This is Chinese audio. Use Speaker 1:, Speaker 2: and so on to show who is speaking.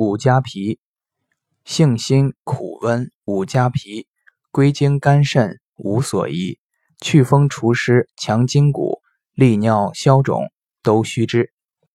Speaker 1: 五加皮，性辛苦温，五加皮，归经肝肾无所益，祛风除湿，强筋骨，利尿消肿，都须知。